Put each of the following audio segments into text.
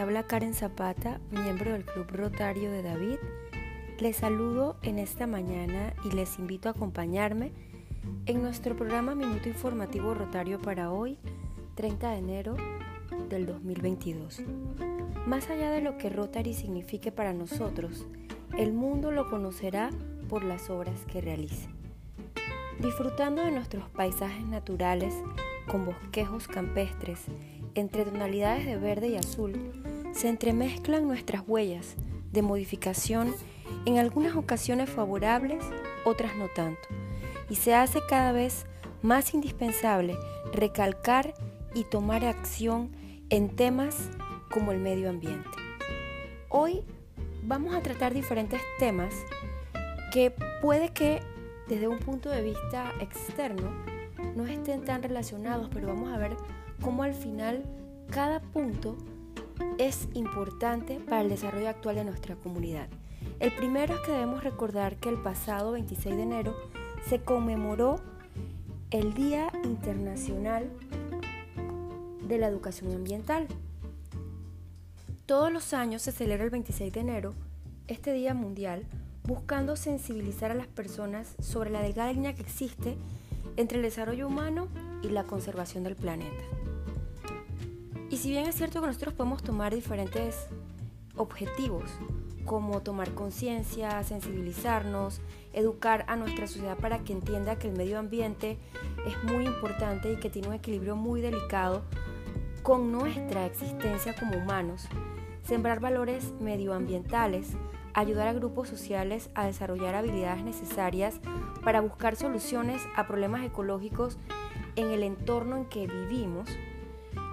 habla Karen Zapata, miembro del Club Rotario de David. Les saludo en esta mañana y les invito a acompañarme en nuestro programa Minuto Informativo Rotario para hoy, 30 de enero del 2022. Más allá de lo que Rotary signifique para nosotros, el mundo lo conocerá por las obras que realice. Disfrutando de nuestros paisajes naturales, con bosquejos campestres, entre tonalidades de verde y azul, se entremezclan nuestras huellas de modificación, en algunas ocasiones favorables, otras no tanto, y se hace cada vez más indispensable recalcar y tomar acción en temas como el medio ambiente. Hoy vamos a tratar diferentes temas que puede que desde un punto de vista externo no estén tan relacionados, pero vamos a ver cómo al final cada punto es importante para el desarrollo actual de nuestra comunidad. El primero es que debemos recordar que el pasado 26 de enero se conmemoró el Día Internacional de la Educación Ambiental. Todos los años se celebra el 26 de enero este Día Mundial buscando sensibilizar a las personas sobre la delgada línea que existe entre el desarrollo humano y la conservación del planeta. Y si bien es cierto que nosotros podemos tomar diferentes objetivos, como tomar conciencia, sensibilizarnos, educar a nuestra sociedad para que entienda que el medio ambiente es muy importante y que tiene un equilibrio muy delicado con nuestra existencia como humanos, sembrar valores medioambientales, ayudar a grupos sociales a desarrollar habilidades necesarias para buscar soluciones a problemas ecológicos en el entorno en que vivimos,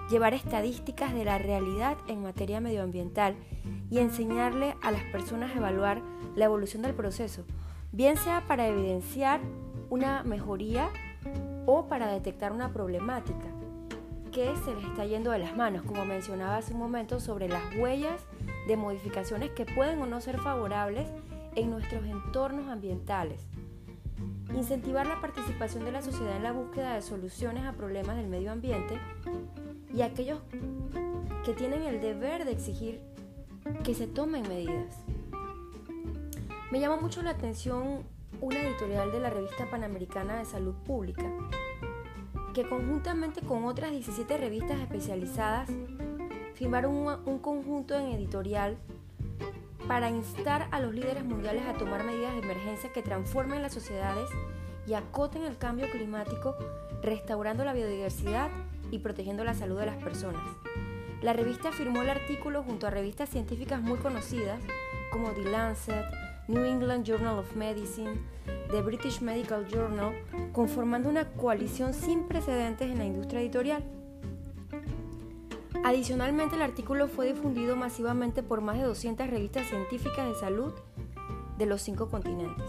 llevar estadísticas de la realidad en materia medioambiental y enseñarle a las personas a evaluar la evolución del proceso, bien sea para evidenciar una mejoría o para detectar una problemática que se les está yendo de las manos, como mencionaba hace un momento sobre las huellas de modificaciones que pueden o no ser favorables en nuestros entornos ambientales. Incentivar la participación de la sociedad en la búsqueda de soluciones a problemas del medio ambiente y aquellos que tienen el deber de exigir que se tomen medidas. Me llama mucho la atención una editorial de la revista Panamericana de Salud Pública, que conjuntamente con otras 17 revistas especializadas firmaron un, conjunto en editorial para instar a los líderes mundiales a tomar medidas de emergencia que transformen las sociedades y acoten el cambio climático, restaurando la biodiversidad y protegiendo la salud de las personas. La revista firmó el artículo junto a revistas científicas muy conocidas como The Lancet, New England Journal of Medicine, The British Medical Journal, conformando una coalición sin precedentes en la industria editorial. Adicionalmente, el artículo fue difundido masivamente por más de 200 revistas científicas de salud de los cinco continentes.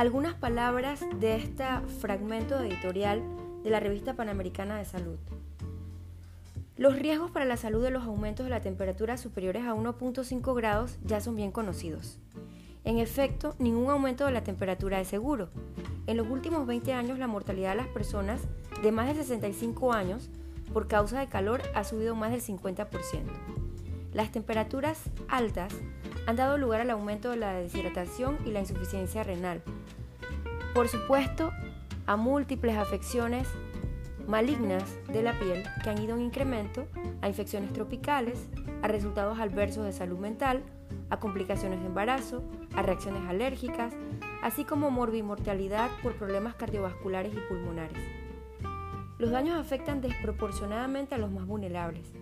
Algunas palabras de este fragmento editorial de la revista Panamericana de Salud. Los riesgos para la salud de los aumentos de la temperatura superiores a 1.5 grados ya son bien conocidos. En efecto, ningún aumento de la temperatura es seguro. En los últimos 20 años, la mortalidad de las personas de más de 65 años por causa de calor ha subido más del 50%. Las temperaturas altas han dado lugar al aumento de la deshidratación y la insuficiencia renal. Por supuesto, a múltiples afecciones malignas de la piel que han ido en incremento, a infecciones tropicales, a resultados adversos de salud mental, a complicaciones de embarazo, a reacciones alérgicas, así como morbimortalidad por problemas cardiovasculares y pulmonares. Los daños afectan desproporcionadamente a los más vulnerables,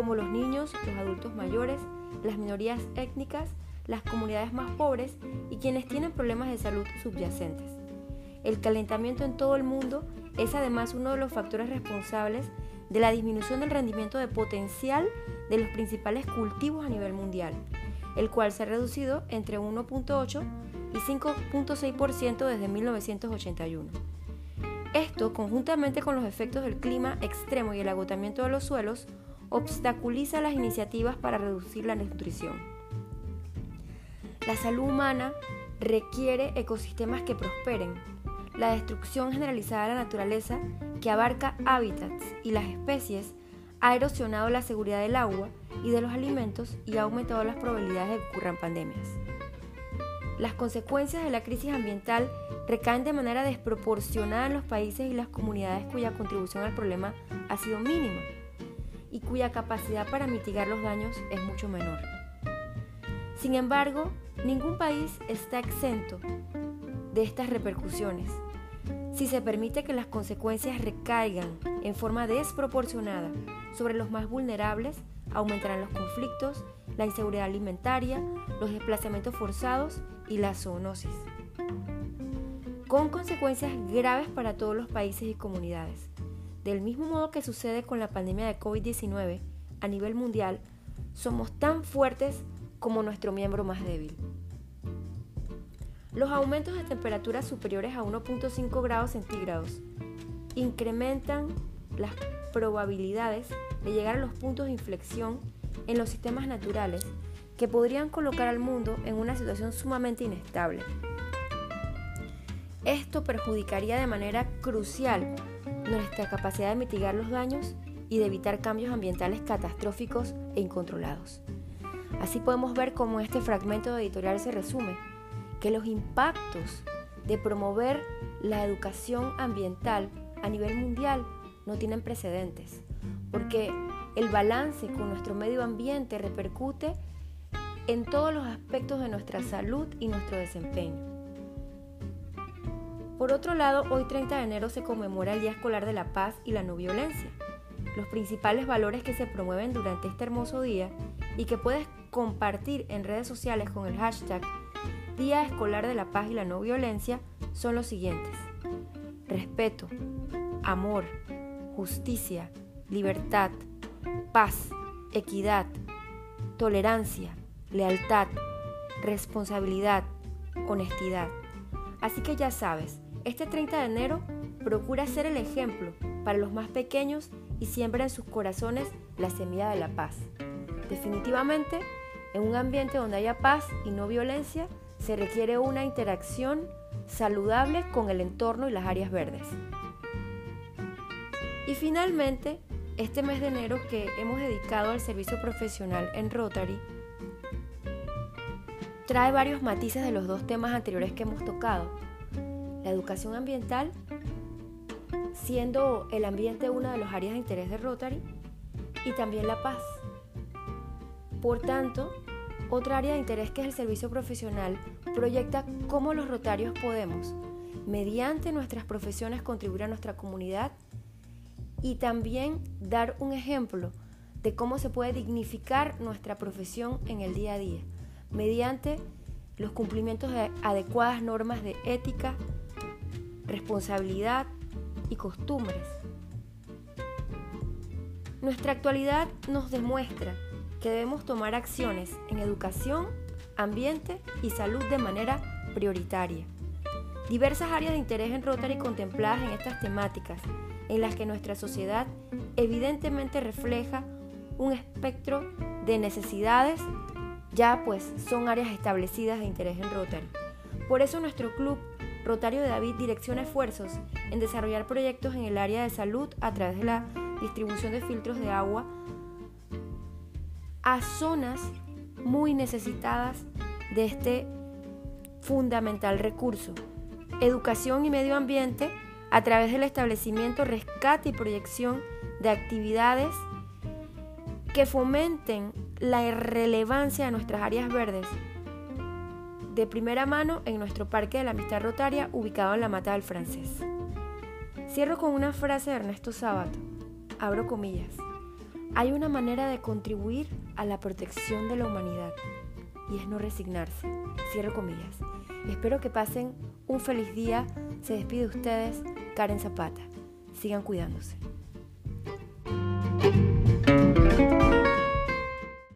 como los niños, los adultos mayores, las minorías étnicas, las comunidades más pobres y quienes tienen problemas de salud subyacentes. El calentamiento en todo el mundo es además uno de los factores responsables de la disminución del rendimiento de potencial de los principales cultivos a nivel mundial, el cual se ha reducido entre 1.8 y 5.6% desde 1981. Esto, conjuntamente con los efectos del clima extremo y el agotamiento de los suelos, obstaculiza las iniciativas para reducir la desnutrición. La salud humana requiere ecosistemas que prosperen. La destrucción generalizada de la naturaleza, que abarca hábitats y las especies, ha erosionado la seguridad del agua y de los alimentos y ha aumentado las probabilidades de que ocurran pandemias. Las consecuencias de la crisis ambiental recaen de manera desproporcionada en los países y las comunidades cuya contribución al problema ha sido mínima y cuya capacidad para mitigar los daños es mucho menor. Sin embargo, ningún país está exento de estas repercusiones. Si se permite que las consecuencias recaigan en forma desproporcionada sobre los más vulnerables, aumentarán los conflictos, la inseguridad alimentaria, los desplazamientos forzados y la zoonosis, con consecuencias graves para todos los países y comunidades. Del mismo modo que sucede con la pandemia de COVID-19 a nivel mundial, somos tan fuertes como nuestro miembro más débil. Los aumentos de temperaturas superiores a 1.5 grados centígrados incrementan las probabilidades de llegar a los puntos de inflexión en los sistemas naturales que podrían colocar al mundo en una situación sumamente inestable. Esto perjudicaría de manera crucial nuestra capacidad de mitigar los daños y de evitar cambios ambientales catastróficos e incontrolados. Así podemos ver cómo este fragmento editorial se resume, que los impactos de promover la educación ambiental a nivel mundial no tienen precedentes, porque el balance con nuestro medio ambiente repercute en todos los aspectos de nuestra salud y nuestro desempeño. Por otro lado, hoy 30 de enero se conmemora el Día Escolar de la Paz y la No Violencia. Los principales valores que se promueven durante este hermoso día y que puedes compartir en redes sociales con el hashtag Día Escolar de la Paz y la No Violencia son los siguientes. Respeto, amor, justicia, libertad, paz, equidad, tolerancia, lealtad, responsabilidad, honestidad. Así que ya sabes, este 30 de enero procura ser el ejemplo para los más pequeños y siembra en sus corazones la semilla de la paz. Definitivamente, en un ambiente donde haya paz y no violencia, se requiere una interacción saludable con el entorno y las áreas verdes. Y finalmente, este mes de enero que hemos dedicado al servicio profesional en Rotary, trae varios matices de los dos temas anteriores que hemos tocado. La educación ambiental, siendo el ambiente una de las áreas de interés de Rotary, y también la paz. Por tanto, otra área de interés que es el servicio profesional proyecta cómo los rotarios podemos, mediante nuestras profesiones, contribuir a nuestra comunidad y también dar un ejemplo de cómo se puede dignificar nuestra profesión en el día a día, mediante los cumplimientos de adecuadas normas de ética, responsabilidad y costumbres. Nuestra actualidad nos demuestra que debemos tomar acciones en educación, ambiente y salud de manera prioritaria. Diversas áreas de interés en Rotary contempladas en estas temáticas en las que nuestra sociedad evidentemente refleja un espectro de necesidades, ya pues son áreas establecidas de interés en Rotary. Por eso nuestro club Rotario de David direcciona esfuerzos en desarrollar proyectos en el área de salud a través de la distribución de filtros de agua a zonas muy necesitadas de este fundamental recurso. Educación y medio ambiente a través del establecimiento, rescate y proyección de actividades que fomenten la irrelevancia de nuestras áreas verdes de primera mano en nuestro Parque de la Amistad Rotaria ubicado en la Mata del Francés. Cierro con una frase de Ernesto Sábato, abro comillas. Hay una manera de contribuir a la protección de la humanidad y es no resignarse. Cierro comillas. Espero que pasen un feliz día. Se despide de ustedes Karen Zapata. Sigan cuidándose.